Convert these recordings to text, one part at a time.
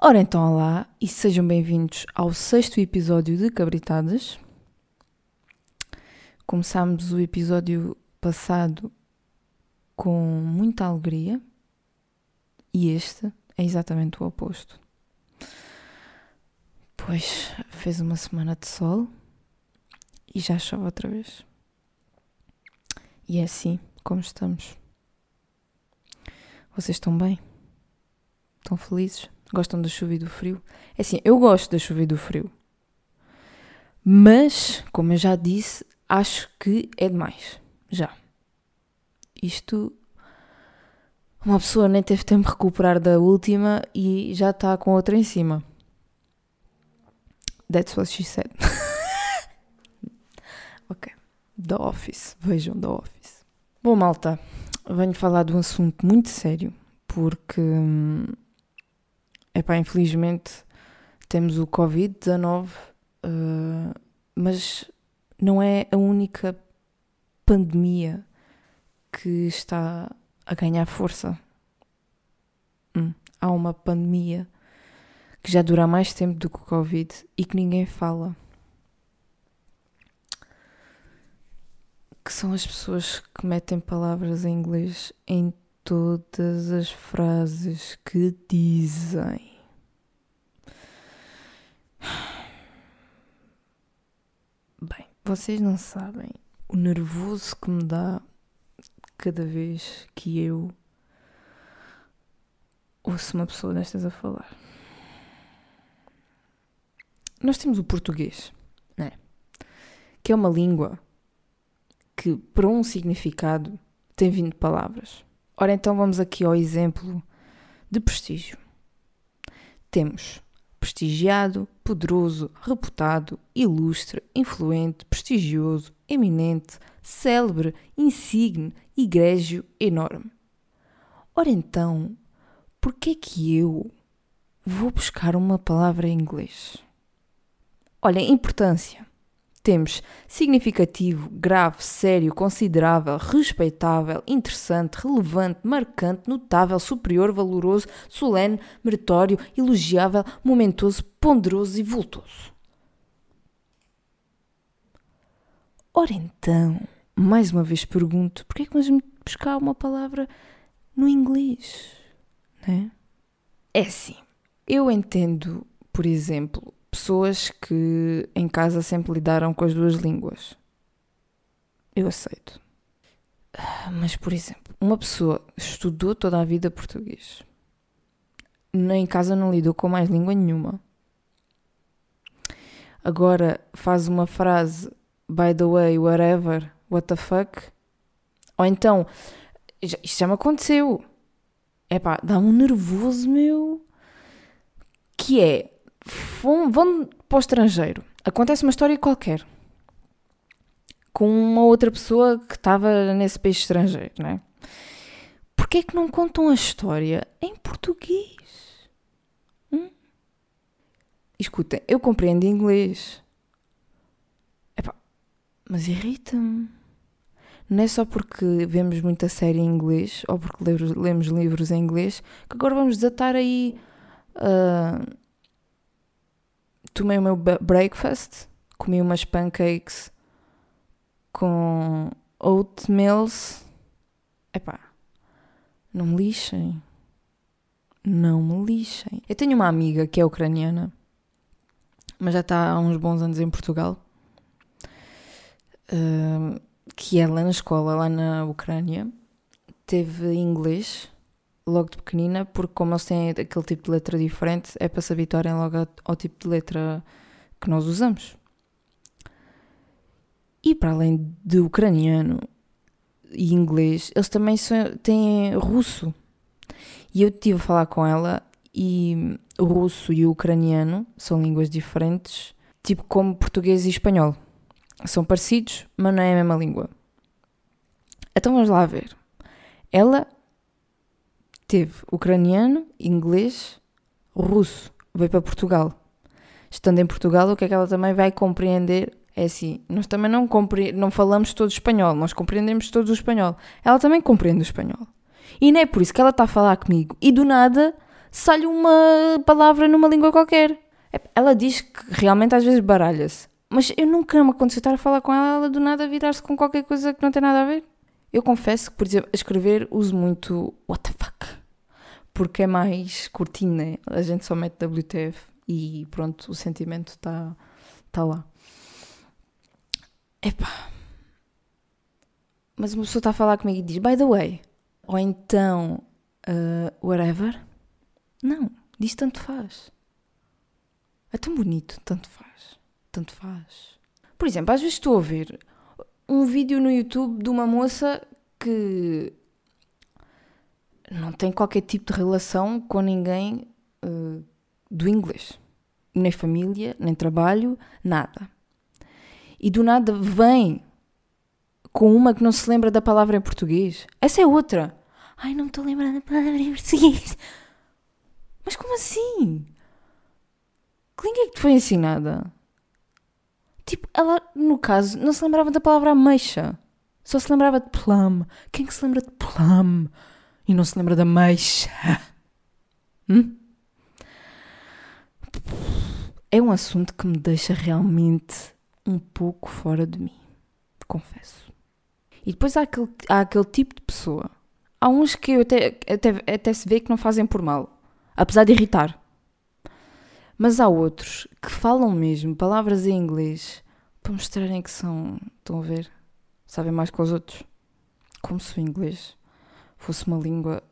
Ora então, olá e sejam bem-vindos ao sexto episódio de Cabritadas. Começámos o episódio passado com muita alegria e este é exatamente o oposto. Pois fez uma semana de sol e já chove outra vez. E é assim como estamos. Vocês estão bem? Estão felizes? Gostam da chuva e do frio? É assim, eu gosto da chuva e do frio. Mas, como eu já disse, acho que é demais. Já. Isto. Uma pessoa nem teve tempo de recuperar da última e já está com outra em cima. That's what she said. ok. The Office. Vejam The Office. Bom, malta, venho falar de um assunto muito sério porque. Epá, infelizmente temos o Covid-19, uh, mas não é a única pandemia que está a ganhar força. Hum, há uma pandemia que já dura mais tempo do que o Covid e que ninguém fala. Que são as pessoas que metem palavras em inglês em todas as frases que dizem. Bem, vocês não sabem o nervoso que me dá cada vez que eu ouço uma pessoa destas a falar. Nós temos o português, né? Que é uma língua que, para um significado, tem vindo palavras. Ora, então vamos aqui ao exemplo de prestígio. Temos prestigiado, poderoso, reputado, ilustre, influente, prestigioso, eminente, célebre, insigne, egrégio, enorme. Ora então, por que é que eu vou buscar uma palavra em inglês? Olha, importância. Temos significativo, grave, sério, considerável, respeitável, interessante, relevante, marcante, notável, superior, valoroso, solene, meritório, elogiável, momentoso, ponderoso e vultoso. Ora então, mais uma vez pergunto, porquê é que vamos buscar uma palavra no inglês? Né? É assim, eu entendo, por exemplo, pessoas que em casa sempre lidaram com as duas línguas. Eu aceito. Mas, por exemplo, uma pessoa estudou toda a vida português. Em casa não lidou com mais língua nenhuma. Agora faz uma frase, by the way, whatever, what the fuck. Ou então, isto já me aconteceu. É pá, dá um nervoso meu. Que é, vão, vão para o estrangeiro. Acontece uma história qualquer com uma outra pessoa que estava nesse país estrangeiro, não é? Porquê é que não contam a história em português? Hum? Escutem, eu compreendo inglês. Epá, mas irrita-me. Não é só porque vemos muita série em inglês ou porque lemos, livros em inglês que agora vamos desatar aí. Uh, tomei o meu breakfast, comi umas pancakes com oatmeals. Epá, não me lixem. Não me lixem. Eu tenho uma amiga que é ucraniana, mas já está há uns bons anos em Portugal. Uh, que ela na escola, lá na Ucrânia, teve inglês logo de pequenina, porque como eles têm aquele tipo de letra diferente, é para se habituarem logo ao tipo de letra que nós usamos. E para além de ucraniano e inglês, eles também têm russo. E eu estive a falar com ela e o russo e o ucraniano são línguas diferentes, tipo como português e espanhol. São parecidos, mas não é a mesma língua. Então vamos lá ver. Ela teve ucraniano, inglês, russo. Veio para Portugal. Estando em Portugal, o que é que ela também vai compreender? É assim, nós também não, compre... não falamos todo espanhol, nós compreendemos todo o espanhol. Ela também compreende o espanhol. E não é por isso que ela está a falar comigo e do nada sai uma palavra numa língua qualquer. Ela diz que realmente às vezes baralha-se. Mas eu nunca me aconteceu estar a falar com ela, ela do nada virar-se com qualquer coisa que não tem nada a ver. Eu confesso que, por exemplo, a escrever uso muito what the fuck. Porque é mais curtinho, né? A gente só mete WTF e pronto, o sentimento está tá lá. Epá. Mas uma pessoa está a falar comigo e diz, by the way. Ou então, uh, whatever. Não, diz tanto faz. É tão bonito, tanto faz. Tanto faz. Por exemplo, às vezes estou a ver um vídeo no YouTube de uma moça que não tem qualquer tipo de relação com ninguém uh, do inglês. Nem família, nem trabalho, nada. E do nada vem com uma que não se lembra da palavra em português. Essa é outra. Ai, não me estou lembrando da palavra em português. Mas como assim? Que língua é que te foi ensinada? Tipo, ela, no caso, não se lembrava da palavra ameixa. Só se lembrava de plum. Quem que se lembra de plum e não se lembra da ameixa? Hum? É um assunto que me deixa realmente um pouco fora de mim. Confesso. E depois há aquele, há aquele tipo de pessoa. Há uns que até, até, até se vê que não fazem por mal. Apesar de irritar. Mas há outros que falam mesmo palavras em inglês para mostrarem que são. Estão a ver? Sabem mais que os outros. Como se o inglês fosse uma língua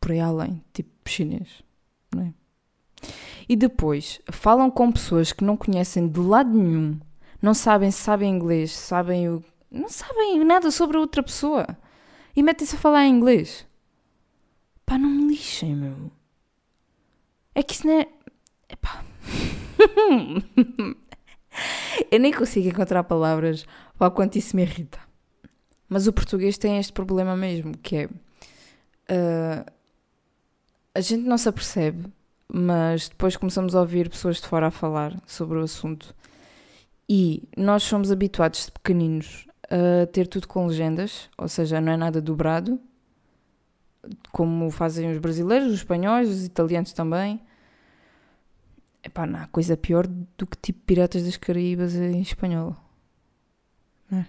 por aí além, tipo chinês. Não é? E depois falam com pessoas que não conhecem de lado nenhum, não sabem se sabem inglês, sabem o. não sabem nada sobre a outra pessoa e metem-se a falar em inglês. Pá, não me lixem, meu. É que isso não é. Epá. eu nem consigo encontrar palavras para quanto isso me irrita. Mas o português tem este problema mesmo, que é. Uh, a gente não se apercebe, mas depois começamos a ouvir pessoas de fora a falar sobre o assunto. E nós somos habituados de pequeninos a ter tudo com legendas, ou seja, não é nada dobrado, como fazem os brasileiros, os espanhóis, os italianos também. Epá, não há coisa pior do que tipo Piratas das Caraíbas em espanhol. É?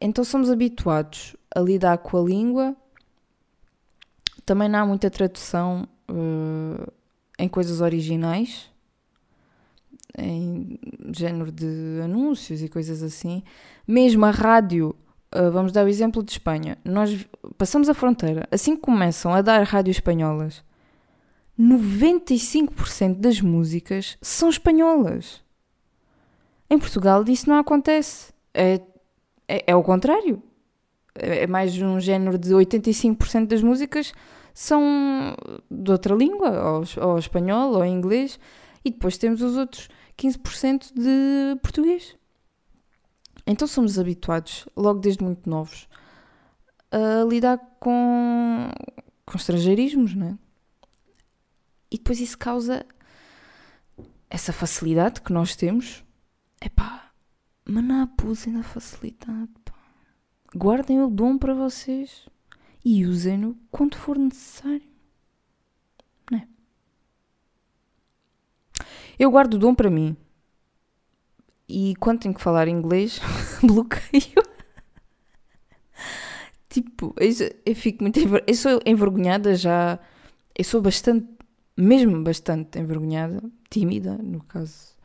Então somos habituados a lidar com a língua. Também não há muita tradução uh, em coisas originais, em género de anúncios e coisas assim. Mesmo a rádio, uh, vamos dar o exemplo de Espanha. Nós passamos a fronteira, assim que começam a dar rádios espanholas, 95% das músicas são espanholas. Em Portugal isso não acontece. É, é, é o contrário. É, é mais um género de 85% das músicas são de outra língua, ou, ou espanhol, ou inglês, e depois temos os outros 15% de português. Então somos habituados, logo desde muito novos, a lidar com, com estrangeirismos, não é? E depois isso causa essa facilidade que nós temos. É pá, mas não abusem da facilidade. Pá. Guardem o dom para vocês e usem-no quando for necessário. Não é? Eu guardo o dom para mim. E quando tenho que falar inglês, bloqueio. tipo, eu, eu fico muito. Eu sou envergonhada já. Eu sou bastante mesmo bastante envergonhada, tímida, no caso,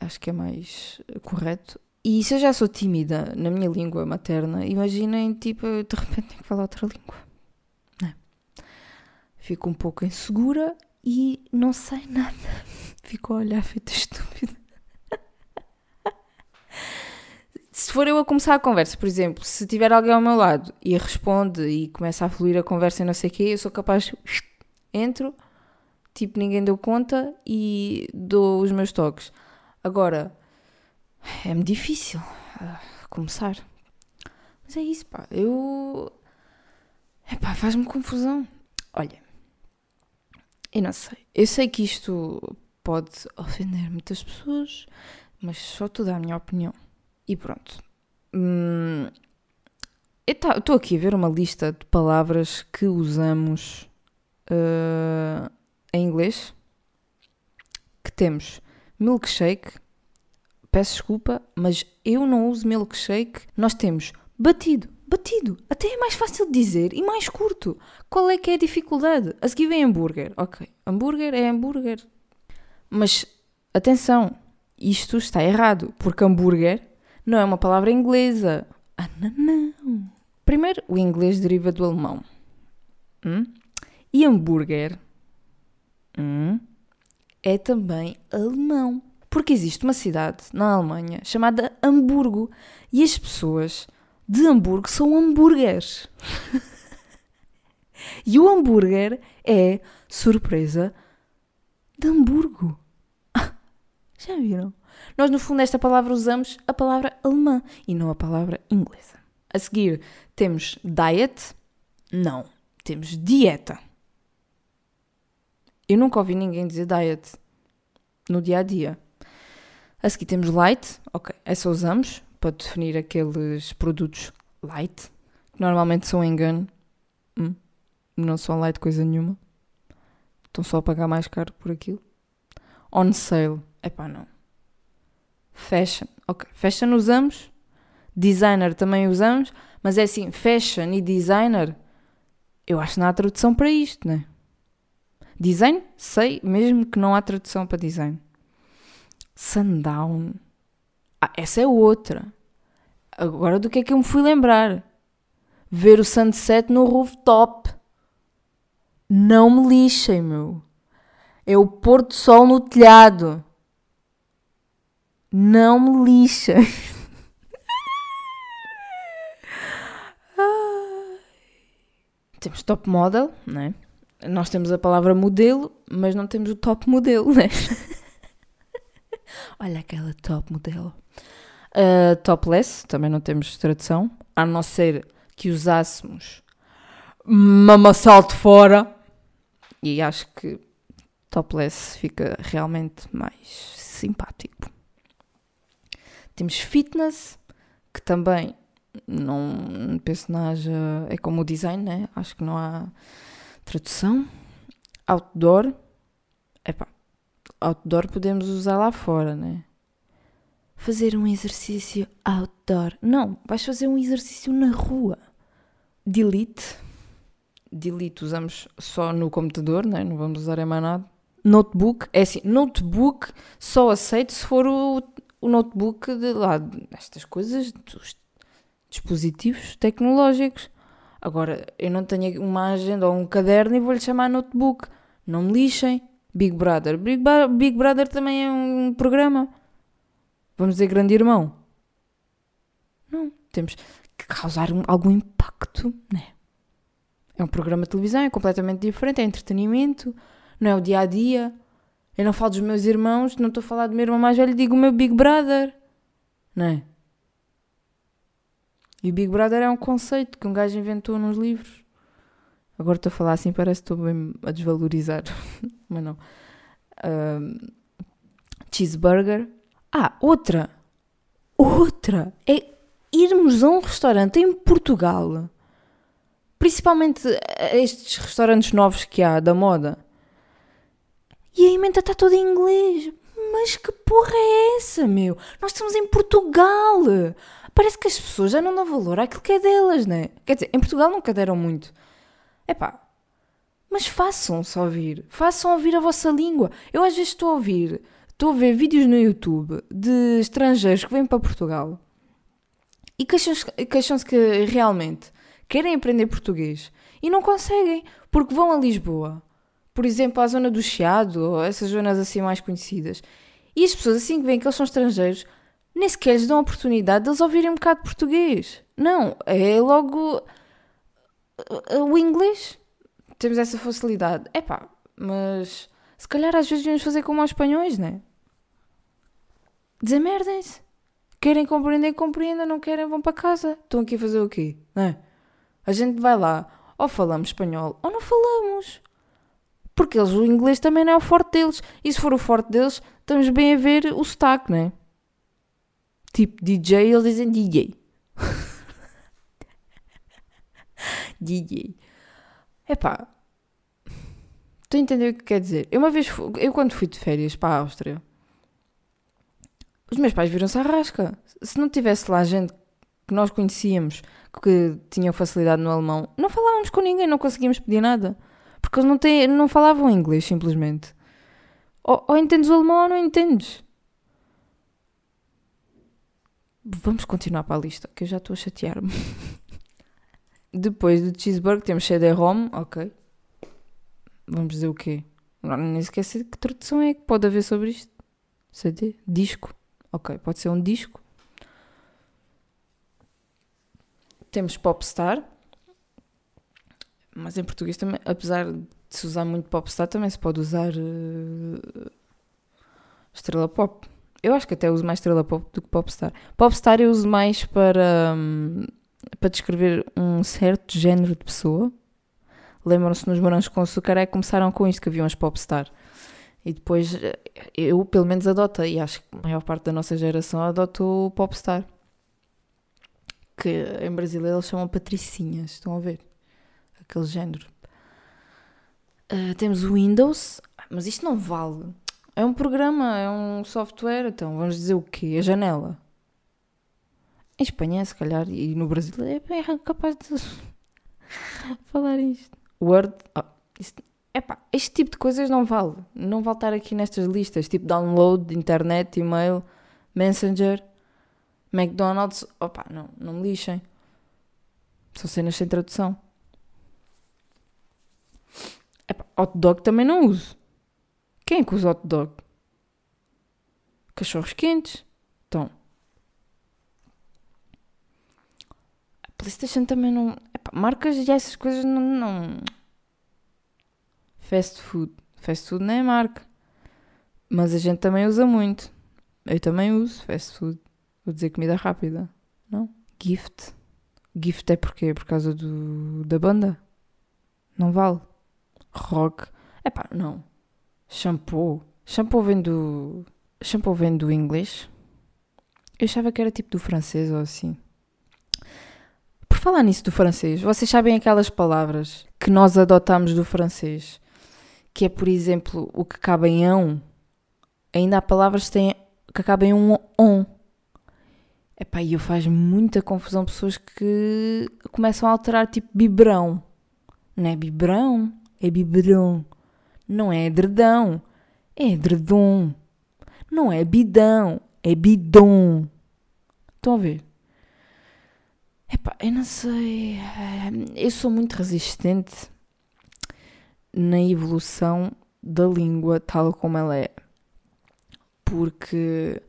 acho que é mais correto. E se eu já sou tímida na minha língua materna, imaginem, tipo, de repente tenho que falar outra língua. Não. É? Fico um pouco insegura e não sei nada. Fico a olhar feita estúpida. se for eu a começar a conversa, por exemplo, se tiver alguém ao meu lado e responde e começa a fluir a conversa e não sei o quê, eu sou capaz entro, tipo, ninguém deu conta e dou os meus toques. Agora, é-me difícil uh, começar. Mas é isso, pá. Eu. Epá, faz-me confusão. Olha, eu não sei. Eu sei que isto pode ofender muitas pessoas, mas só tu dá a minha opinião. E pronto. Hum, eu estou aqui a ver uma lista de palavras que usamos uh, em inglês que temos milkshake. Peço desculpa, mas eu não uso milkshake. Nós temos batido, batido. Até é mais fácil de dizer e mais curto. Qual é que é a dificuldade? A seguir vem hambúrguer. Ok, hambúrguer é hambúrguer. Mas atenção, isto está errado, porque hambúrguer não é uma palavra inglesa. Ah, não, não. Primeiro, o inglês deriva do alemão. Hum? E hambúrguer hum, é também alemão. Porque existe uma cidade na Alemanha chamada Hamburgo e as pessoas de Hamburgo são hambúrgueres. e o hambúrguer é surpresa de Hamburgo. Já viram? Nós, no fundo, esta palavra usamos a palavra alemã e não a palavra inglesa. A seguir, temos diet. Não, temos dieta. Eu nunca ouvi ninguém dizer diet no dia a dia. A seguir temos light, ok, essa usamos para definir aqueles produtos light, que normalmente são engano. Hum, não são light coisa nenhuma. Estão só a pagar mais caro por aquilo. On sale, epá, não. Fashion, ok, fashion usamos. Designer também usamos, mas é assim, fashion e designer, eu acho que não há tradução para isto, né? Design, sei, mesmo que não há tradução para design. Sundown. Ah, essa é outra. Agora do que é que eu me fui lembrar? Ver o sunset no rooftop. Não me lixem, meu. É o pôr do sol no telhado. Não me lixem. Temos top model, né? Nós temos a palavra modelo, mas não temos o top modelo, né? Olha aquela top modelo. Uh, topless, também não temos tradução, a não ser que usássemos mamassal de fora. E acho que topless fica realmente mais simpático. Temos fitness, que também não penso não haja. É como o design, né? Acho que não há tradução. Outdoor. Epá, outdoor podemos usar lá fora, né? Fazer um exercício outdoor. Não, vais fazer um exercício na rua. Delete. Delete usamos só no computador, né? não vamos usar emanado. Notebook, é assim, notebook só aceito se for o, o notebook de lá, estas coisas, dos dispositivos tecnológicos. Agora, eu não tenho uma agenda ou um caderno e vou-lhe chamar notebook. Não me lixem. Big Brother. Big, Big Brother também é um programa. Vamos dizer grande irmão. Não. Temos que causar um, algum impacto, né? É um programa de televisão, é completamente diferente, é entretenimento, não é o dia a dia. Eu não falo dos meus irmãos, não estou a falar do meu irmão mais velho, digo o meu Big Brother, não é? E o Big Brother é um conceito que um gajo inventou nos livros. Agora estou a falar assim, parece que estou bem a desvalorizar. Mas não. Um, cheeseburger. Ah, outra. Outra. É irmos a um restaurante em Portugal. Principalmente estes restaurantes novos que há, da moda. E a emenda está toda em inglês. Mas que porra é essa, meu? Nós estamos em Portugal parece que as pessoas já não dão valor àquilo que é delas, né? Quer dizer, em Portugal nunca deram muito. É pá, mas façam-se ouvir. Façam ouvir a vossa língua. Eu às vezes estou a ouvir, estou a ver vídeos no YouTube de estrangeiros que vêm para Portugal e queixam-se queixam que realmente querem aprender português e não conseguem porque vão a Lisboa, por exemplo, à zona do Chiado ou essas zonas assim mais conhecidas. E as pessoas assim que veem que eles são estrangeiros nem sequer lhes dão a oportunidade de eles ouvirem um bocado de português. Não, é logo uh, o inglês. Temos essa facilidade. É pá, mas se calhar às vezes devemos fazer como aos espanhóis, né? Desamerdem-se. Querem compreender, compreendam. Não querem, vão para casa. Estão aqui a fazer o quê? Não é? A gente vai lá, ou falamos espanhol, ou não falamos. Porque eles, o inglês também não é o forte deles. E se for o forte deles, estamos bem a ver o sotaque, não é? Tipo DJ, eles dizem DJ. DJ. Epá, Estou a entender o que quer dizer. Eu uma vez, eu quando fui de férias para a Áustria, os meus pais viram-se à rasca. Se não tivesse lá gente que nós conhecíamos, que tinham facilidade no alemão, não falávamos com ninguém, não conseguíamos pedir nada. Porque eles não, têm, não falavam inglês, simplesmente. Ou, ou entendes o alemão ou não entendes. Vamos continuar para a lista, que eu já estou a chatear-me. Depois do cheeseburger temos CD-ROM, ok. Vamos dizer o quê? Agora nem sequer sei que tradução é que pode haver sobre isto. CD? Disco. Ok, pode ser um disco. Temos Popstar. Mas em português também, apesar de se usar muito Popstar, também se pode usar eh, Estrela Pop. Eu acho que até uso mais Estrela Pop do que Popstar. Popstar eu uso mais para, hum, para descrever um certo género de pessoa. Lembram-se nos Morangos com Açúcar é que começaram com isto, que haviam as Popstar. E depois eh, eu, pelo menos, adotei. E acho que a maior parte da nossa geração adotou o Popstar. Que em brasileiro eles chamam Patricinhas. Estão a ver? Aquele género. Ah, temos o Windows. Mas isto não vale. É um programa, é um software. Então vamos dizer o quê? A janela. Em Espanha, se calhar, e no Brasil é capaz de falar isto. Word. ah, isto- epá, este tipo de coisas não vale. Não vale estar aqui nestas listas. Tipo download, internet, e-mail, Messenger, McDonald's. Opa, não, não me lixem. São cenas sem tradução. Epá, hot dog também não uso. Quem é que usa hot dog? Cachorros quentes. Então. A PlayStation também não. Epá, marcas e essas coisas não, não. Fast food. Fast food não é marca. Mas a gente também usa muito. Eu também uso fast food. Vou dizer comida rápida. Não? Gift. Gift é porquê? Por causa do, da banda? Não vale. Rock. Epá, não. Shampoo. Shampoo vem do. Shampoo vem do inglês. Eu achava que era tipo do francês ou assim. Por falar nisso do francês, vocês sabem aquelas palavras que nós adotamos do francês? Que é, por exemplo, o que acaba em ão. Ainda há palavras que, têm, que acabam em um on. Epá, e eu faz muita confusão pessoas que começam a alterar tipo biberão. Não é biberão, é biberão. Não é edredão, é edredom. Não é bidão, é bidon. Estão a ver? Epá, eu não sei. eh, Eu sou muito resistente na evolução da língua tal como ela é. Porque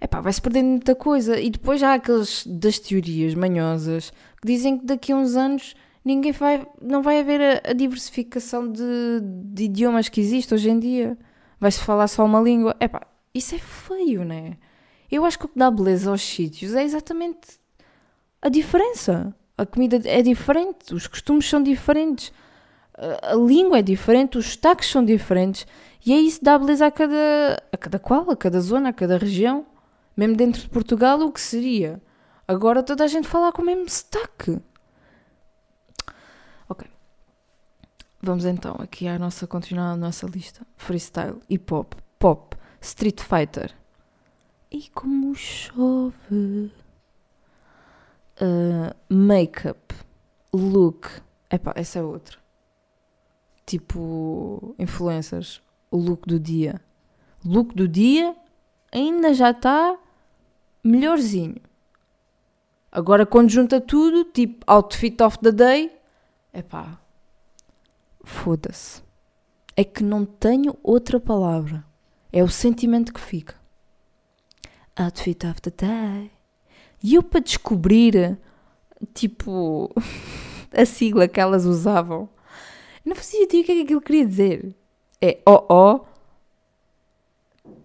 epá, vai-se perdendo muita coisa. E depois há aqueles das teorias manhosas que dizem que daqui a uns anos ninguém vai, não vai haver a, a diversificação de, de idiomas que existe hoje em dia. Vai-se falar só uma língua. Epá, isso é feio, não é? Eu acho que o que dá beleza aos sítios é exatamente a diferença. A comida é diferente, os costumes são diferentes, a, língua é diferente, os sotaques são diferentes e é isso que dá beleza a cada, a cada qual, a cada zona, a cada região. Mesmo dentro de Portugal, o que seria? Agora toda a gente falar com o mesmo sotaque. Ok. Vamos então aqui à nossa, continuar a nossa lista. Freestyle, hip hop, pop, street fighter. E como chove. Uh, Make-up, look. Epá, essa é outra. Tipo, influencers. O look do dia. Look do dia ainda já está melhorzinho. Agora quando junta tudo, tipo outfit of the day, epá, foda-se. É que não tenho outra palavra. É o sentimento que fica. Outfit of the day. E eu para descobrir, tipo, a sigla que elas usavam, não fazia ideia o que é que aquilo queria dizer. É OO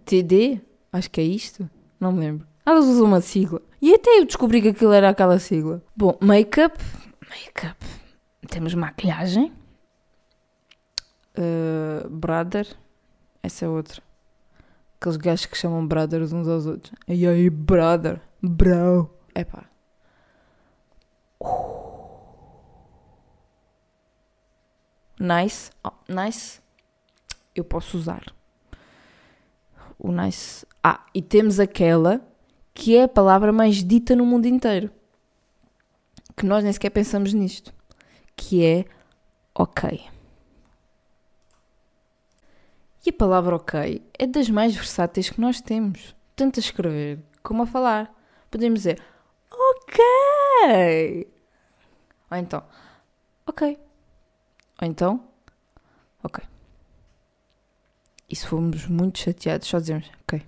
TD? Acho que é isto. Não me lembro. Elas usam uma sigla. E até eu descobri que aquilo era aquela sigla. Bom, make-up. Make-up. Temos maquilhagem. Uh, brother. Essa é outra. Aqueles gajos que chamam brothers uns aos outros. E aí, brother. Bro. Epá. Nice. Oh, nice. eu posso usar. O nice. Ah, e temos aquela que é a palavra mais dita no mundo inteiro. Que nós nem sequer pensamos nisto. Que é ok. E a palavra ok é das mais versáteis que nós temos, tanto a escrever como a falar. Podemos dizer ok. Ou então, ok. Ou então, ok. E se formos muito chateados, só dizemos ok.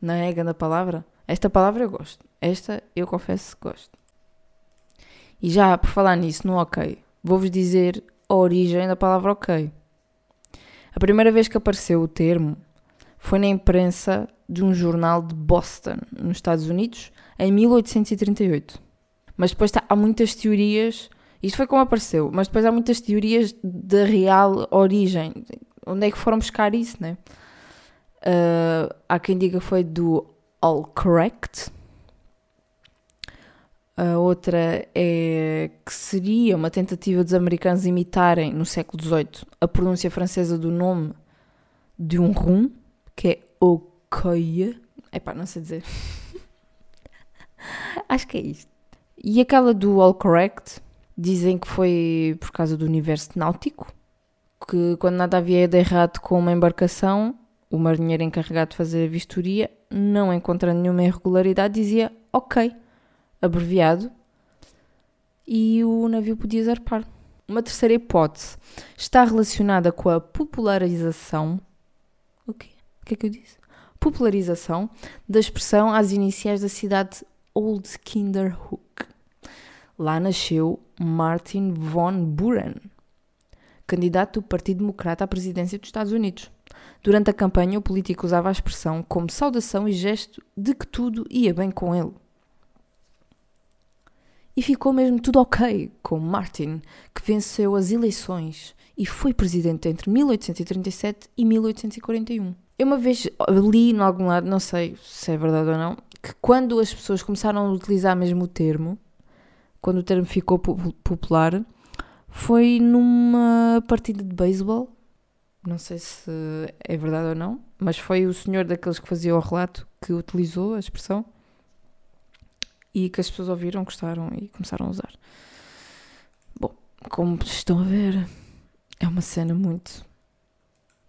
Não é a grande palavra? Esta palavra eu gosto. Esta eu confesso que gosto. E já por falar nisso, no ok, vou-vos dizer a origem da palavra ok. A primeira vez que apareceu o termo foi na imprensa de um jornal de Boston, nos Estados Unidos, em 1838. Mas depois tá, há muitas teorias, isto foi como apareceu, mas depois há muitas teorias da real origem. Onde é que foram buscar isso, né? Uh, há quem diga que foi do All Correct. A outra é que seria uma tentativa dos americanos imitarem, no século XVIII, a pronúncia francesa do nome de um rum, que é Okoye. Epá, não sei dizer. Acho que é isto. E aquela do All Correct, dizem que foi por causa do universo náutico, que quando nada havia de errado com uma embarcação, o marinheiro encarregado de fazer a vistoria, não encontrando nenhuma irregularidade, dizia ok, abreviado, e o navio podia zarpar. Uma terceira hipótese está relacionada com a popularização. O quê? O que é que eu disse? Popularização da expressão às iniciais da cidade Old Kinderhook. Lá nasceu Martin von Buren, candidato do Partido Democrata à presidência dos Estados Unidos. Durante a campanha, o político usava a expressão como saudação e gesto de que tudo ia bem com ele. E ficou mesmo tudo ok com Martin, que venceu as eleições e foi presidente entre 1837 e 1841. Eu uma vez li em algum lado, não sei se é verdade ou não, que quando as pessoas começaram a utilizar mesmo o termo, quando o termo ficou popular, foi numa partida de beisebol não sei se é verdade ou não, mas foi o senhor daqueles que fazia o relato que utilizou a expressão e que as pessoas ouviram, gostaram e começaram a usar. Bom, como estão a ver, é uma cena muito.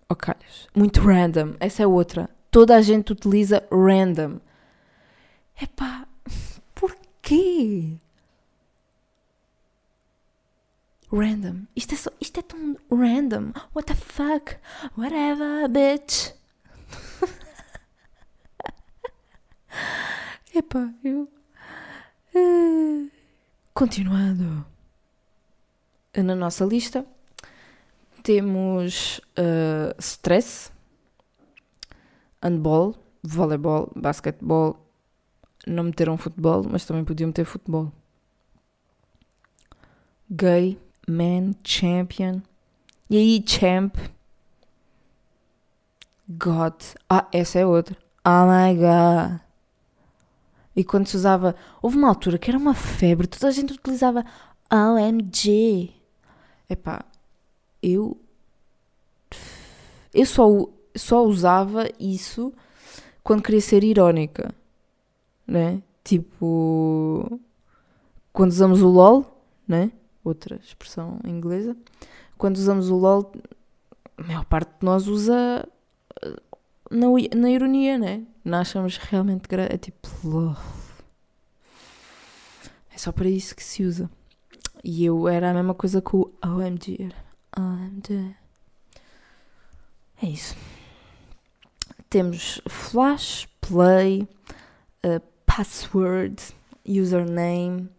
Ok, muito random. Essa é outra. Toda a gente utiliza random. Epá, porquê? random. Isto é, só, isto é tão random. What the fuck? Whatever, bitch. Epá, eu. Continuando. Na nossa lista temos uh, stress, handball, voleibol, basquetebol. Não meteram futebol, mas também podiam meter futebol. Gay, Man Champion. E aí, Champ. God. Ah, essa é outra. Oh my God. E quando se usava. Houve uma altura que era uma febre, toda a gente utilizava OMG. Epá, eu. Eu só, só usava isso quando queria ser irónica, né? Tipo. Quando usamos o LOL, né? outra expressão inglesa, quando usamos o LOL, a maior parte de nós usa na, na ironia, né? Não achamos realmente É tipo, é só para isso que se usa. E eu era a mesma coisa com o OMG. OMG. É isso. Temos flash, play, uh, password, username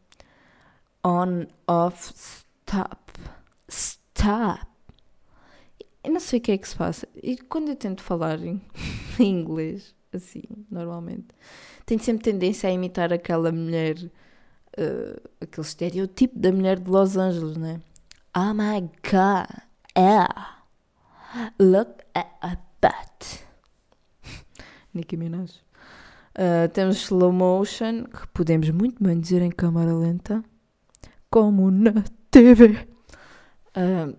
on, off, stop. Stop. Eu não sei o que é que se passa. E quando eu tento falar em, inglês, assim, normalmente, tenho sempre tendência a imitar aquela mulher, uh, aquele estereotipo da mulher de Los Angeles, né? Oh my god, yeah. Look at a. Nicki Minaj. Uh, temos slow motion, que podemos muito bem dizer em câmara lenta como na TV. Uh,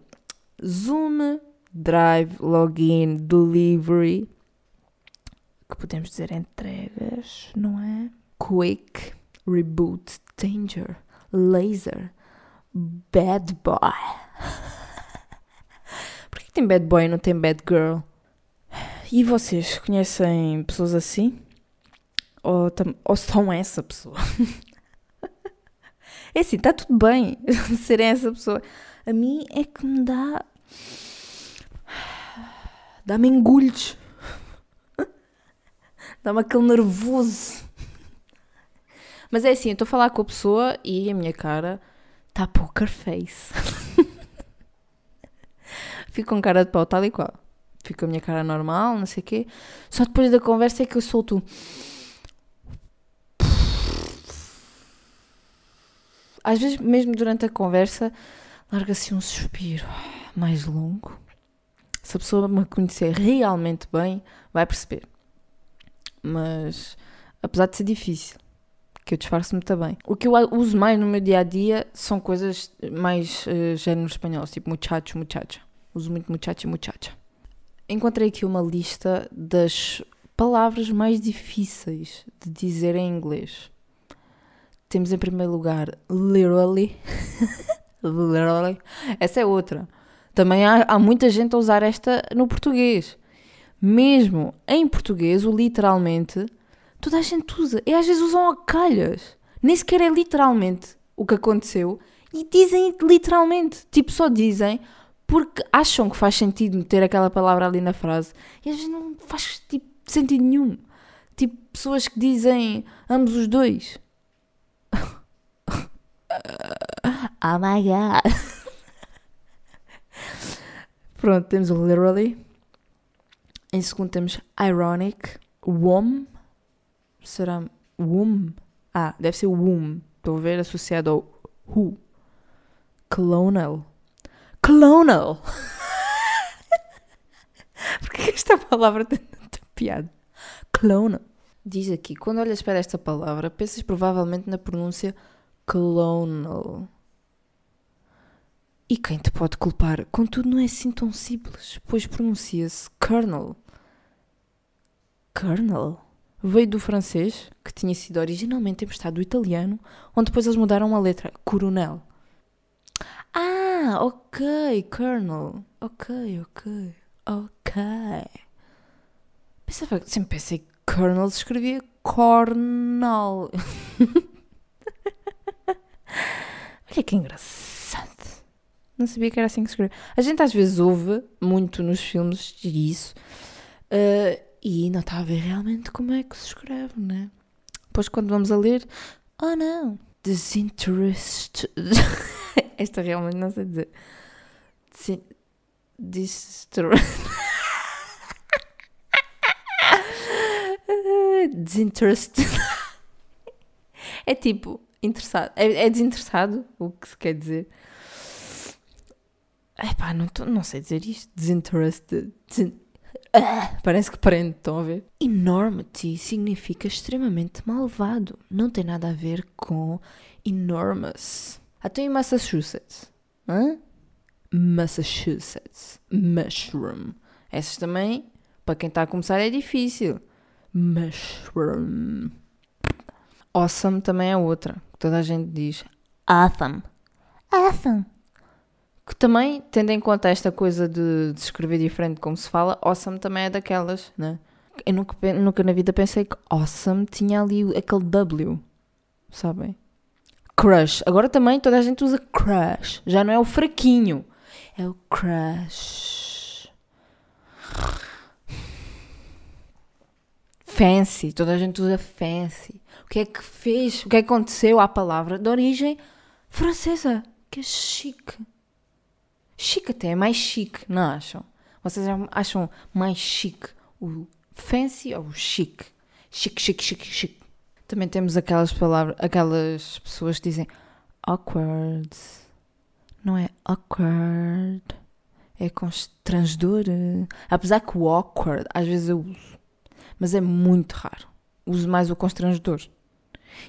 zoom, drive, login, delivery, que podemos dizer entregas, não é? Quick, reboot, danger, laser, bad boy. Por que tem bad boy e não tem bad girl? E vocês conhecem pessoas assim? Ou, ou são essa pessoa? é assim, está tudo bem serem essa pessoa. A mim é que me dá. Dá-me engulhos. Dá-me aquele nervoso. Mas é assim, eu estou a falar com a pessoa e a minha cara está poker face. Fico com cara de pau, tal e qual. Fico com a minha cara normal, não sei o quê. Só depois da conversa é que eu solto. Às vezes, mesmo durante a conversa, larga-se um suspiro mais longo. Se a pessoa me conhecer realmente bem, vai perceber. Mas, apesar de ser difícil, que eu disfarço muito bem. O que eu uso mais no meu dia a dia são coisas mais uh, género espanhol, tipo muchacho, muchacha. Uso muito muchacho e muchacha. Encontrei aqui uma lista das palavras mais difíceis de dizer em inglês. Temos em primeiro lugar literally. literally. Essa é outra. Também há, há muita gente a usar esta no português. Mesmo em português, o literalmente, toda a gente usa. E às vezes usam a calhas. Nem sequer é literalmente o que aconteceu. E dizem literalmente. Tipo, só dizem porque acham que faz sentido meter aquela palavra ali na frase e às vezes não faz tipo, sentido nenhum. Tipo, pessoas que dizem ambos os dois. oh my god. Pronto, temos o literally. Em segundo temos ironic. Wom. Será wom? Ah, deve ser womb. Estou a ver associado ao who. Colonial Clonal. Porque esta palavra tem tanta piada? Clonal. Diz aqui, quando olhas para esta palavra, pensas provavelmente na pronúncia clonal. E quem te pode culpar? Contudo, não é assim tão simples, pois pronuncia-se kernel. Kernel? Veio do francês, que tinha sido originalmente emprestado do italiano, onde depois eles mudaram a letra, coronel. Ah, ok, Colonel. Ok, ok, ok. Pensava, sempre pensei que Colonel se escrevia Cornal. Olha que engraçado. Não sabia que era assim que se escrevia. A gente às vezes ouve muito nos filmes isso uh, e não está a ver realmente como é que se escreve, né? Depois quando vamos a ler, oh não, disinterested. Esta realmente não sei dizer. Sim. Desinterested. é tipo, interessado. É, é, desinteressado o que se quer dizer. Epá, não, tô, não sei dizer isto. Desinterested. Desin... Ah, parece que prende, estão a ver? Enormity significa extremamente malvado. Não tem nada a ver com enormous. Até em Massachusetts. Hã? Massachusetts. Mushroom. Essas também, para quem está a começar, é difícil. Mushroom. Awesome também é outra. Toda a gente diz awesome. Awesome. Que também, tendo em conta esta coisa de, de escrever diferente como se fala, awesome também é daquelas, né? Eu nunca, nunca na vida pensei que awesome tinha ali aquele W, sabem? crush. Agora também toda a gente usa crush. Já não é o fraquinho. É o crush. Fancy. Toda a gente usa fancy. O que é que fez? O que é aconteceu à palavra de origem francesa? Que é chique. Chique até, é mais chique, não acham? Vocês acham mais chique o fancy ou o chique? Chique, chique, chique, chique. Também temos aquelas palavras, aquelas pessoas que dizem awkward. Não é awkward. É constrangedor. Apesar que o awkward às vezes eu uso. Mas é muito raro. Uso mais o constrangedor.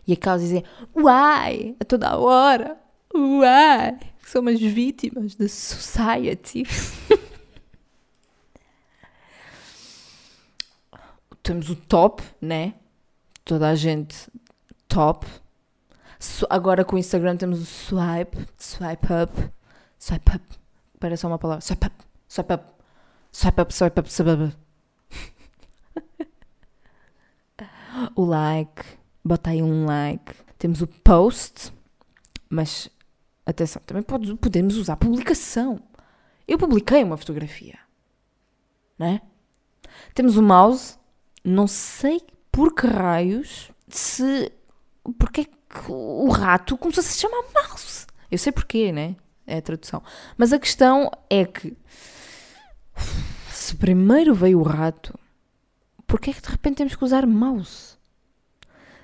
E aquelas dizem uai, a toda a hora. Uai! Somos vítimas da society. Temos o top, né? Toda a gente top. Agora com o Instagram temos o swipe, swipe up, swipe up. Parece só uma palavra. Swipe up, swipe up, swipe up, swipe up, swipe up. o like, bota aí um like. Temos o post, mas atenção, também pode- podemos usar publicação. Eu publiquei uma fotografia, né? Temos o mouse, não sei por que raios se. Porque é que o rato começou a se chamar mouse? Eu sei porquê, né? É a tradução. Mas a questão é que. Se primeiro veio o rato, porque é que de repente temos que usar mouse?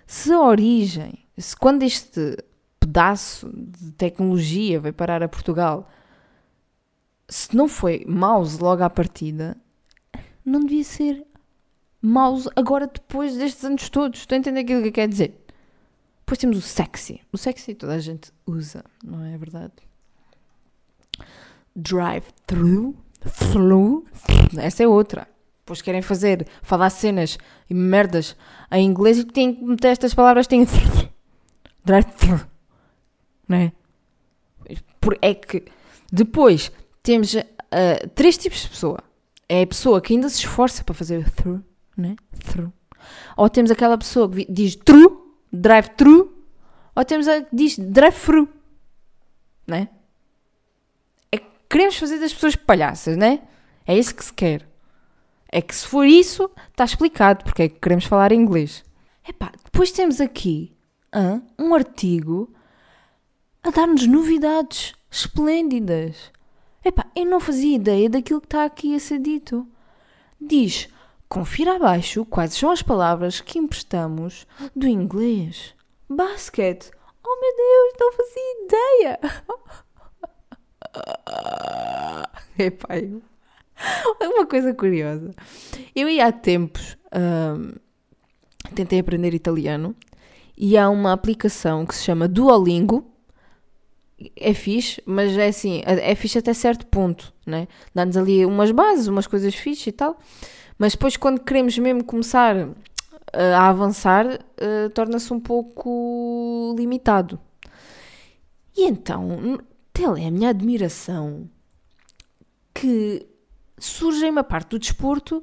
Se a origem, se quando este pedaço de tecnologia veio parar a Portugal, se não foi mouse logo à partida, não devia ser mouse agora depois destes anos todos. Estou a entender aquilo que quer dizer? Depois temos o sexy. O sexy toda a gente usa, não é verdade? Drive-thru. Through. Essa é outra. Depois querem fazer, falar cenas e merdas em inglês e têm que meter estas palavras. Têm drive-thru. É? É que depois temos ah, três tipos de pessoa. É a pessoa que ainda se esforça para fazer through, né? Through. Ou temos aquela pessoa que diz true, drive through, ou temos a que diz drive through, né? É que queremos fazer das pessoas palhaças, né? É isso que se quer. É que se for isso, está explicado porque é que queremos falar inglês. Epá, depois temos aqui um artigo a dar-nos novidades esplêndidas. Epá, eu não fazia ideia daquilo que está aqui a ser dito. Diz, confira abaixo quais são as palavras que emprestamos do inglês. Basket. Oh meu Deus, não fazia ideia. Epá, uma coisa curiosa. Eu ia há tempos, hum, tentei aprender italiano e há uma aplicação que se chama Duolingo. É fixe, mas é assim, é é fixe até certo ponto, né? Dá-nos ali umas bases, umas coisas fixe e tal. Mas depois, quando queremos mesmo começar uh, a avançar, uh, torna-se um pouco limitado. E então, tal é a minha admiração que surge uma parte do desporto,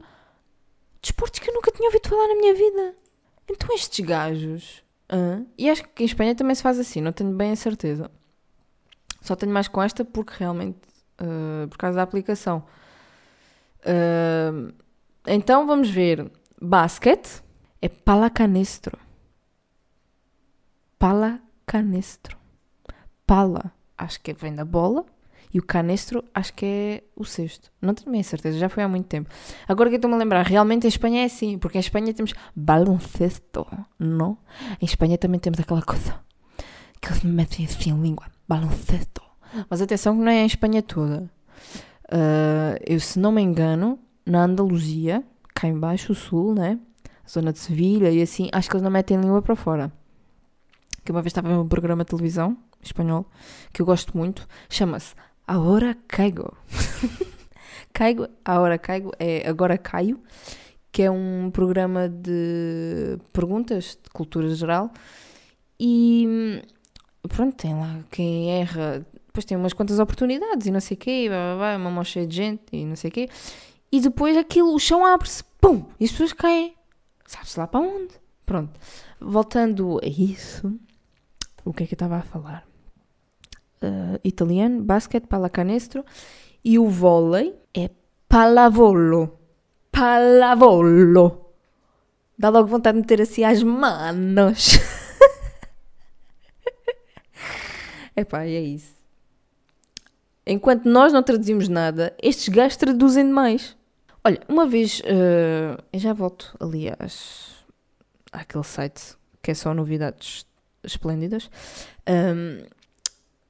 desportos que eu nunca tinha ouvido falar na minha vida. Então, estes gajos, hã? e acho que em Espanha também se faz assim, não tenho bem a certeza. Só tenho mais com esta porque realmente, uh, por causa da aplicação. Uh, então vamos ver. Basket é palacanestro. Palacanestro. Pala, acho que vem da bola. E o canestro, acho que é o cesto. Não tenho bem certeza, já foi há muito tempo. Agora que estou-me a lembrar, realmente em Espanha é assim. Porque em Espanha temos baloncesto, não? Em Espanha também temos aquela coisa que eles me metem assim a língua. Baloncesto. Mas atenção que não é em Espanha toda. Ah, eu, se não me engano, na Andaluzia, cá em baixo, o sul, né? Zona de Sevilha e assim, acho que eles não metem língua para fora. Que uma vez estava em um programa de televisão espanhol, que eu gosto muito, chama-se Ahora Caigo. Caigo, Ahora Caigo, é Agora Caio, que é um programa de perguntas de cultura geral e pronto, tem lá quem erra, depois tem umas quantas oportunidades e não sei o quê, blá, uma mão cheia de gente e não sei o quê, e depois aquilo, o chão abre-se, pum, e as pessoas caem, sabe-se lá para onde. Pronto, voltando a isso, o que é que eu estava a falar? Uh, italiano, basquete, pallacanestro, e o vôlei é pallavolo. Pallavolo. Dá logo vontade de meter assim às manos. Epá, é isso. Enquanto nós não traduzimos nada, estes gajos traduzem demais. Olha, uma vez, eh, eu já volto ali às, àquele site que é só novidades esplêndidas. Ahm,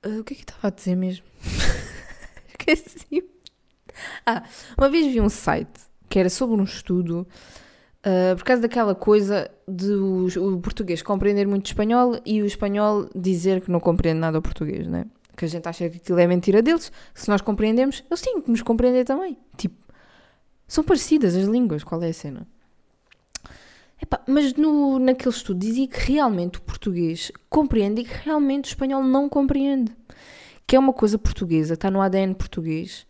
eh, o que é que eu estava a dizer mesmo? Esqueci. Ah, uma vez vi um site que era sobre um estudo Uh, por causa daquela coisa de o, o português compreender muito espanhol e o espanhol dizer que não compreende nada o português, né? Que a gente acha que aquilo é mentira deles. Se nós compreendemos, eles têm que nos compreender também. Tipo, são parecidas as línguas, qual é a cena? Epá, mas no, naquele estudo dizia que realmente o português compreende e que realmente o espanhol não compreende. Que é uma coisa portuguesa, está no ADN português.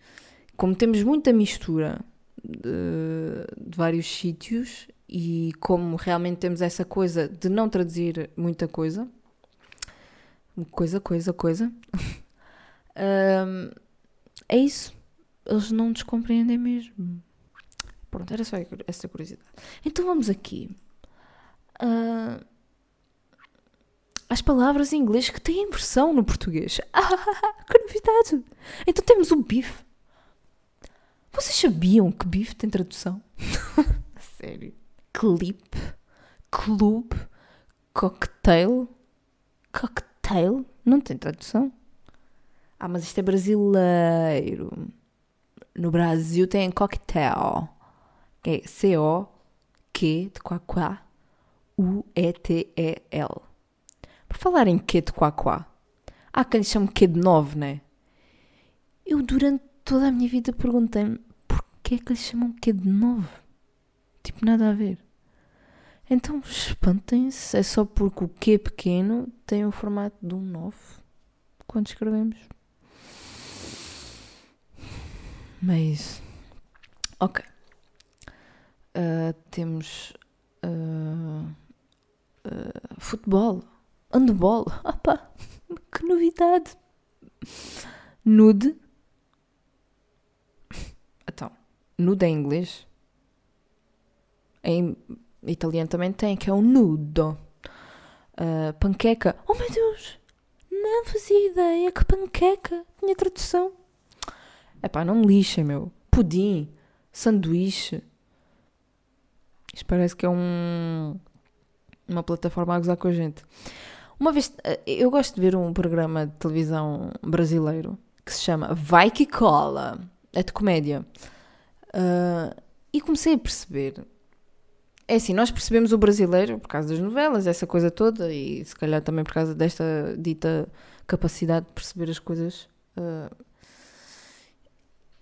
Como temos muita mistura de, de vários sítios e como realmente temos essa coisa de não traduzir muita coisa, coisa, coisa, coisa, um, é isso. Eles não nos compreendem mesmo. Pronto, era só essa curiosidade. Então vamos aqui. Uh, as palavras em inglês que têm versão no português. Ah, que novidade! Então temos o bife. Vocês sabiam que bife tem tradução? Sério? Clip, clube, cocktail, cocktail, não tem tradução. Ah, mas isto é brasileiro. No Brasil tem cocktail. É C-O-Q de quá U-E-T-E-L. Por falar em Q de quá há quem lhe chame Q de 9, né? Eu durante toda a minha vida perguntei-me porquê é que lhe chamam Q de 9? Tipo, nada a ver. Então espantem-se, é só porque o Q pequeno tem o formato de um 9 quando escrevemos. Mas, ok. Uh, temos uh, uh, futebol, handball. Opa, que novidade! Nude. Nude em inglês. Em italiano também tem, que é o nudo. panqueca. Oh meu Deus! Não fazia ideia que panqueca tinha tradução. Epá, não me lixem, meu. Pudim, sanduíche. Isto parece que é um, uma plataforma a gozar com a gente. Uma vez, eh, eu gosto de ver um programa de televisão brasileiro que se chama Vai Que Cola. É de comédia. Uh, e comecei a perceber. É assim, nós percebemos o brasileiro por causa das novelas, essa coisa toda, e se calhar também por causa desta dita capacidade de perceber as coisas uh,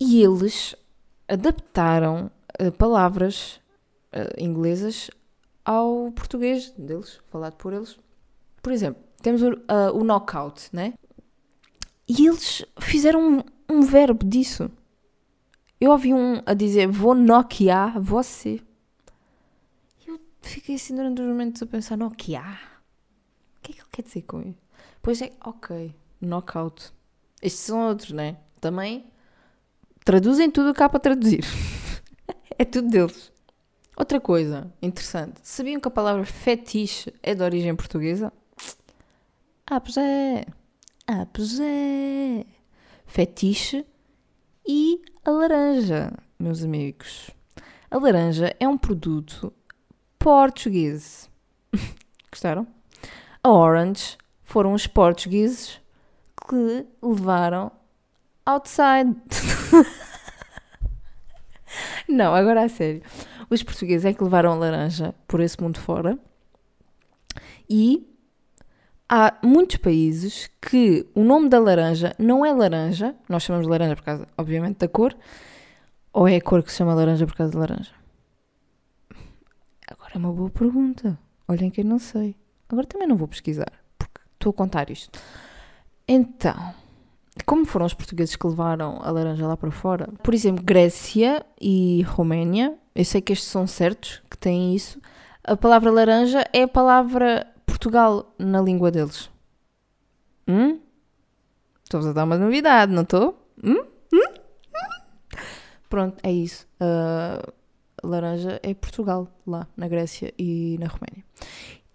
e eles adaptaram uh, palavras inglesas ao português deles, falado por eles. Por exemplo, temos o, o knockout, né? E eles fizeram um, um verbo disso. Eu ouvi um a dizer vou noquear você. Eu fiquei assim durante uns momentos a pensar noquear. O que é que ele quer dizer com isso? Pois é, ok, knockout. Estes são outros, né? Também traduzem tudo o que há para traduzir. é tudo deles. Outra coisa interessante. Sabiam que a palavra fetiche é de origem portuguesa? Ah, pois é. Ah, pois é. Fetiche e a laranja, meus amigos. A laranja é um produto português. Gostaram? A orange foram os portugueses que levaram outside. Não, agora a sério. Os portugueses é que levaram a laranja por esse mundo fora e há muitos países que o nome da laranja não é laranja, nós chamamos de laranja por causa, obviamente, da cor, ou é a cor que se chama laranja por causa de laranja? Agora é uma boa pergunta. Olhem que eu não sei. Agora também não vou pesquisar, porque estou a contar isto. Então, como foram os portugueses que levaram a laranja lá para fora? Por exemplo, Grécia e Roménia, eu sei que estes são certos, que têm isso. A palavra laranja é a palavra Portugal na língua deles. Hum? Estou-vos a dar uma novidade, não estou? Hum? Hum? Hum? Pronto, é isso. Uh, laranja é Portugal, lá na Grécia e na Roménia.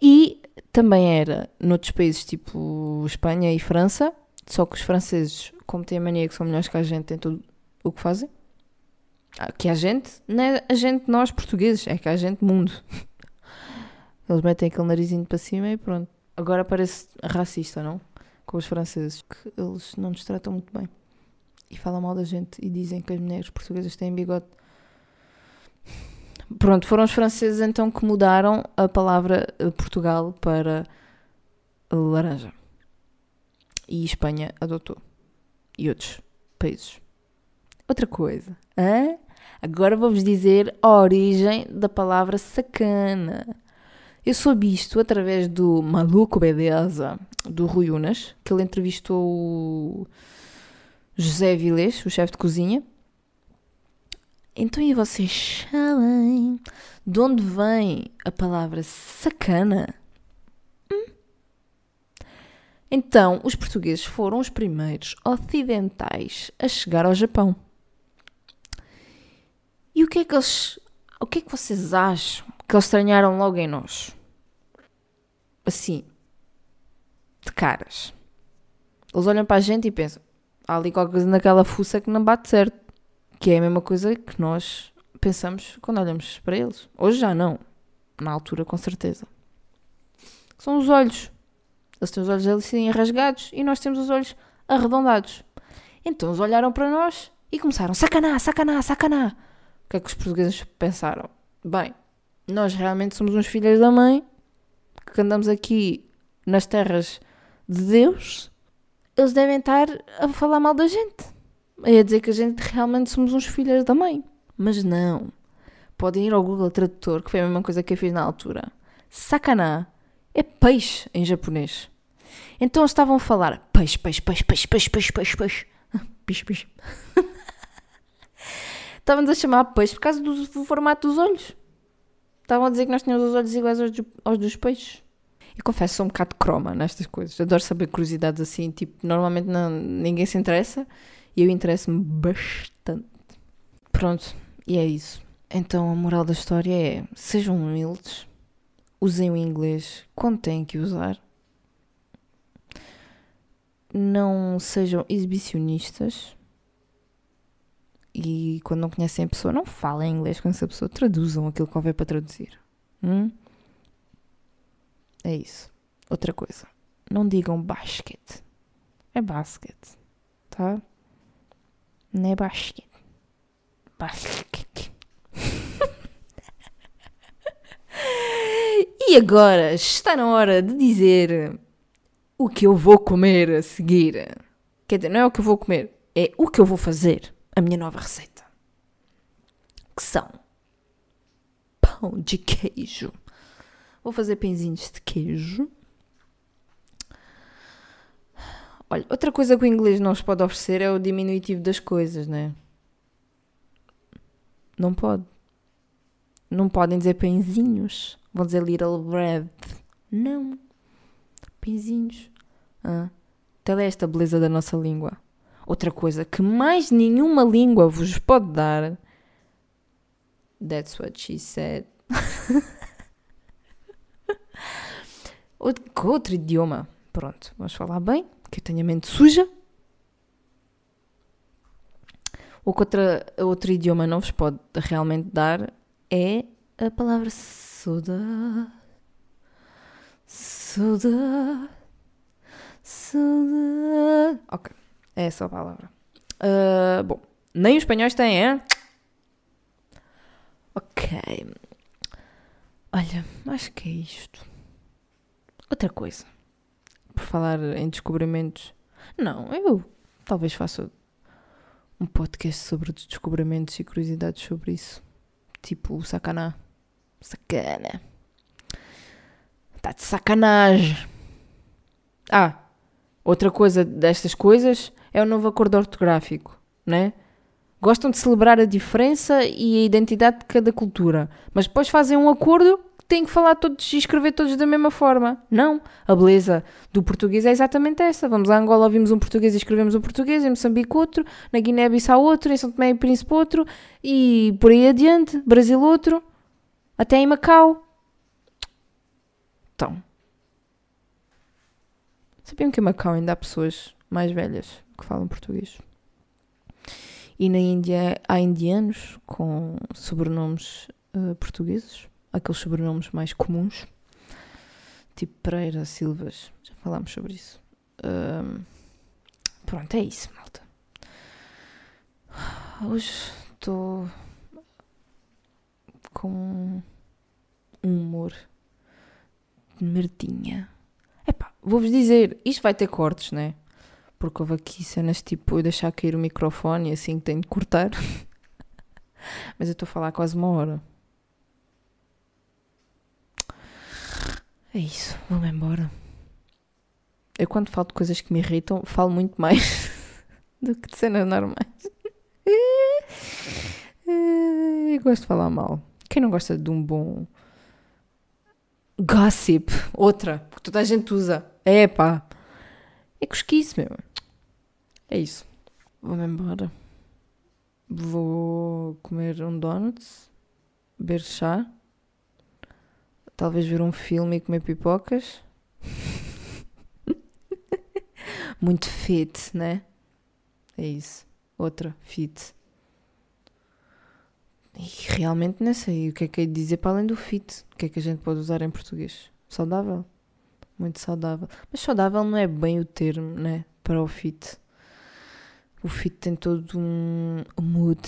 E também era noutros países tipo Espanha e França, só que os franceses, como têm a mania que são melhores que a gente em tudo o que fazem, ah, que a gente, não é a gente nós portugueses, é que a gente mundo. Eles metem aquele narizinho para cima e pronto. Agora parece racista, não? Com os franceses, que eles não nos tratam muito bem. E falam mal da gente e dizem que as mulheres portuguesas têm bigode. Pronto, foram os franceses então que mudaram a palavra eh, Portugal para laranja e Espanha adotou. E outros países. Outra coisa. Hã? Agora vou-vos dizer a origem da palavra sacana. Eu soube isto através do Maluco Beleza, do Rui Unas, que ele entrevistou o José Vilés, o chefe de cozinha. Então, e vocês sabem de onde vem a palavra sacana? Hum? Então, os portugueses foram os primeiros ocidentais a chegar ao Japão. E o que é que eles. O que é que vocês acham que eles estranharam logo em nós? Assim. De caras. Eles olham para a gente e pensam: há ali qualquer coisa naquela fuça que não bate certo. Que é a mesma coisa que nós pensamos quando olhamos para eles. Hoje já não. Na altura, com certeza. São os olhos. Eles têm os olhos assim rasgados e nós temos os olhos arredondados. Então eles olharam para nós e começaram: sacaná, sacaná, sacaná. O que é que os portugueses pensaram? Bem, nós realmente somos uns filhos da mãe que andamos aqui nas terras de Deus. Eles devem estar a falar mal da gente. A dizer que a gente realmente somos uns filhos da mãe. Mas não. Podem ir ao Google Tradutor, que foi a mesma coisa que eu fiz na altura. Sakana é peixe em japonês. Então eles estavam a falar peixe, peixe, peixe, peixe, peixe, peixe, peixe, peixe. Peixe, peixe. Estavam-nos a chamar peixe por causa do, formato dos olhos. Estavam a dizer que nós tínhamos os olhos iguais aos, aos dos peixes. Eu confesso, sou um bocado croma nestas coisas. Adoro saber curiosidades assim. Tipo, normalmente não, ninguém se interessa e eu interesso-me bastante. Pronto, e é isso. Então a moral da história é: sejam humildes, usem o inglês quando têm que usar, não sejam exibicionistas e quando não conhecem a pessoa, não falem inglês com essa pessoa, traduzam aquilo que houver para traduzir. Hum? É isso. Outra coisa, não digam basket, é basket, tá? Não é basket. Basket. e agora está na hora de dizer o que eu vou comer a seguir. Quer dizer, não é o que eu vou comer, é o que eu vou fazer. A minha nova receita. Que são pão de queijo. Vou fazer pãezinhos de queijo. Olha, outra coisa que o inglês não nos pode oferecer é o diminutivo das coisas, né? Não pode. Não podem dizer pãezinhos. Vão dizer little bread. Não. Pãezinhos. Ah. Tela é esta beleza da nossa língua. Outra coisa que mais nenhuma língua vos pode dar. That's what she said. outro, outro idioma. Pronto, vamos falar bem, que eu tenho a mente suja. O que outra, outro idioma não vos pode realmente dar é a palavra saudade. Saudade. Saudade. Ok, é essa a palavra. Uh, bom, nem os espanhóis têm, é? Ok. Olha, acho que é isto. Outra coisa. Por falar em descobrimentos. Não, eu talvez faça um podcast sobre descobrimentos e curiosidades sobre isso. Tipo o sacaná. Sacana. Está de sacanagem. Ah, outra coisa destas coisas é o novo acordo ortográfico, né? Gostam de celebrar a diferença e a identidade de cada cultura, mas depois fazem um acordo têm que falar todos e escrever todos da mesma forma. Não. A beleza do português é exatamente essa. Vamos a Angola, ouvimos um português e escrevemos um português, em Moçambique outro, na Guiné-Bissau outro, em São Tomé e Príncipe outro, e por aí adiante, Brasil outro, até em Macau. Então. Sabiam que em Macau ainda há pessoas mais velhas que falam português? E na Índia há indianos com sobrenomes uh, portugueses? aqueles sobrenomes mais comuns, tipo Pereira, Silvas, já falámos sobre isso. Um, pronto, é isso, malta. Hoje estou com um humor de merdinha. Epá, vou-vos dizer, isto vai ter cortes, né? Porque houve aqui cenas tipo eu deixar cair o microfone e assim tenho de cortar. Mas eu estou a falar quase uma hora. É isso, vou-me embora. Eu quando falo de coisas que me irritam, falo muito mais do que de cenas normais. Eu gosto de falar mal. Quem não gosta de um bom gossip? Outra, que toda a gente usa. É pá. É cosquice, meu. É isso. Vou-me embora. Vou comer um donut, beber chá, talvez ver um filme e comer pipocas. Muito fit, né? É isso. Outra, fit. E realmente não sei o que é que é dizer para além do fit. O que é que a gente pode usar em português? Saudável. Muito saudável. Mas saudável não é bem o termo, né? Para o fit. O fit tem todo um mood.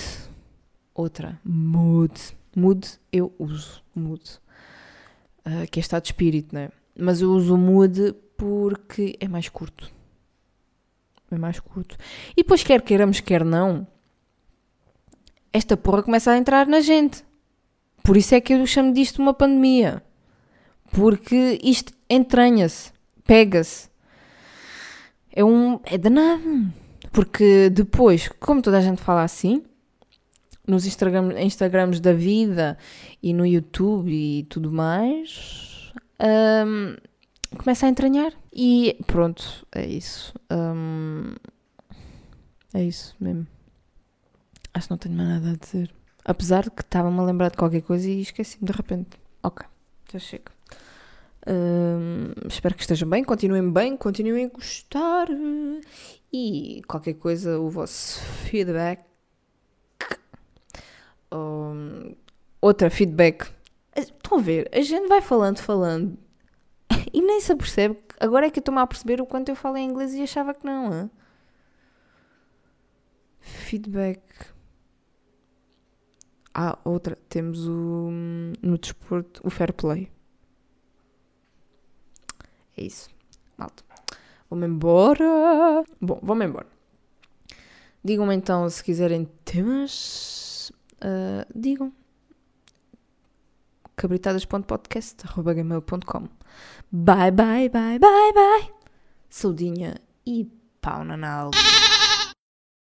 Outra, mood. Mood eu uso. Mood. Uh, que é estado de espírito, né? Mas eu uso o mood porque é mais curto. É mais curto. E depois, quer queiramos, quer não, esta porra começa a entrar na gente. Por isso é que eu chamo disto uma pandemia. Porque isto entranha-se, pega-se. É um. É danado. Porque depois, como toda a gente fala assim, nos Instagram, Instagrams da vida e no YouTube e tudo mais, um, começa a entranhar. E pronto, é isso. Um, é isso mesmo. Acho que não tenho mais nada a dizer. Apesar de que estava-me a lembrar de qualquer coisa e esqueci-me de repente. Ok, já chego. Um, espero que estejam bem, continuem bem, continuem a gostar e qualquer coisa, o vosso feedback. Um, outra feedback. Estão a ver? A gente vai falando, falando e nem se apercebe. Agora é que eu estou-me a perceber o quanto eu falo em inglês e achava que não. Hein? Feedback. Ah, outra. Temos o, no desporto o fair play. É isso. Malta. Vou-me embora. Bom, vou-me embora. Digam-me então se quiserem temas. Uh, digam. cabritadas.podcast.gmail.com Bye, bye, bye, bye, bye. Saudinha e pau na nalga.